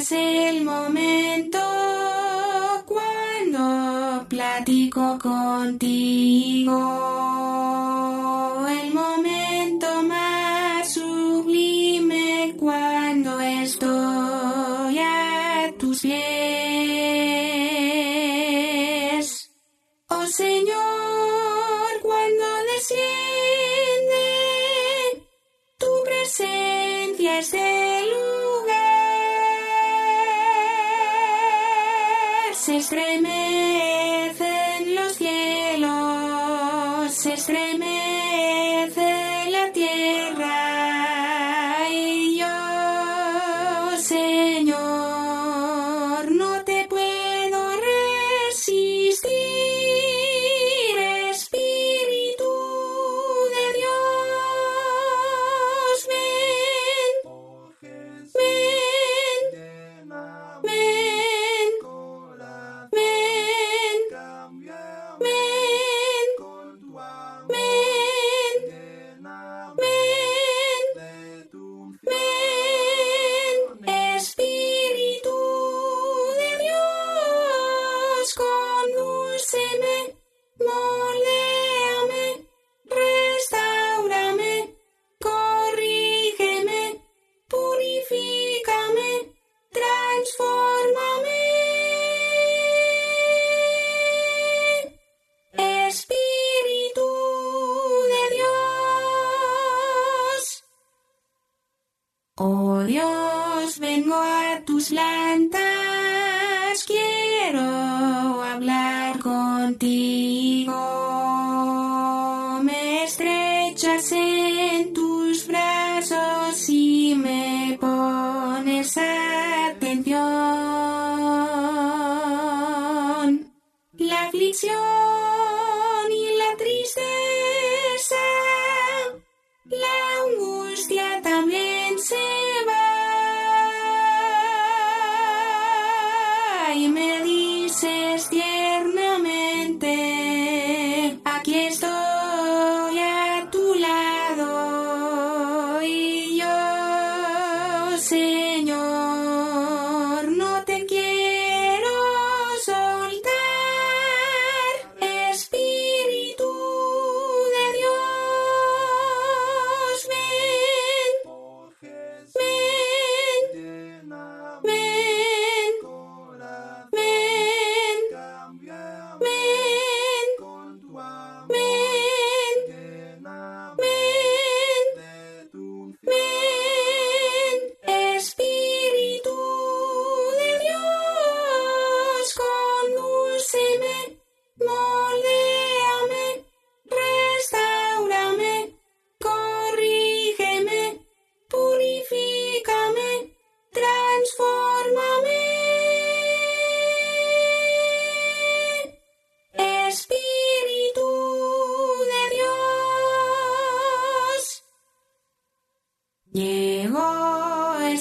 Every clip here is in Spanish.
es el momento cuando platico contigo. El momento más sublime cuando estoy a tus pies. Oh Señor, cuando desciende tu presencia is Reme. Dios, vengo a tus plantas, quiero hablar contigo. Me estrechas en tus brazos y me pones atención. La aflicción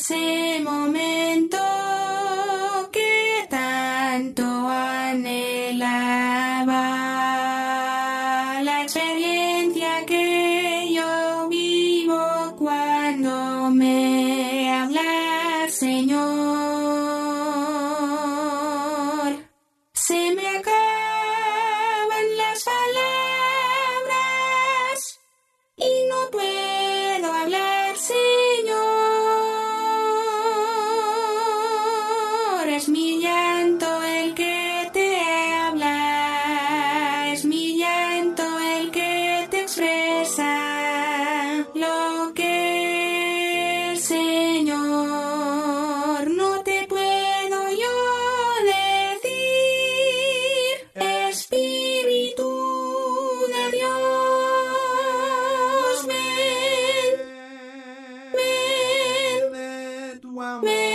same old overwhelming.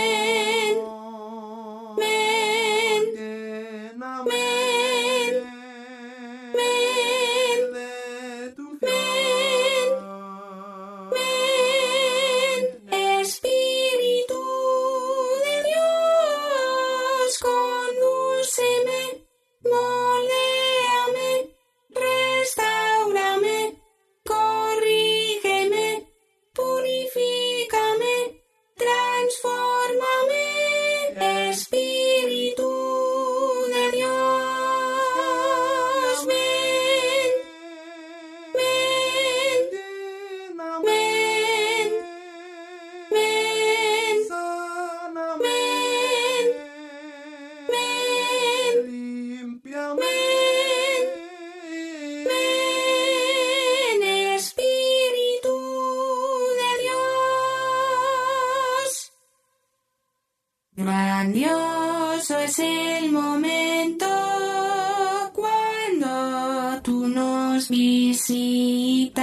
Grandioso es el momento cuando tú nos visitas,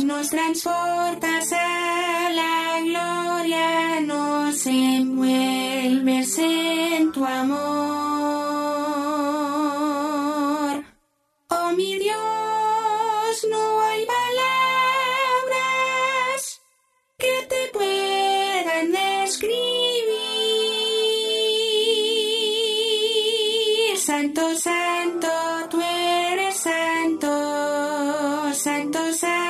nos transportas a la gloria, nos envuelves en tu amor. santo santo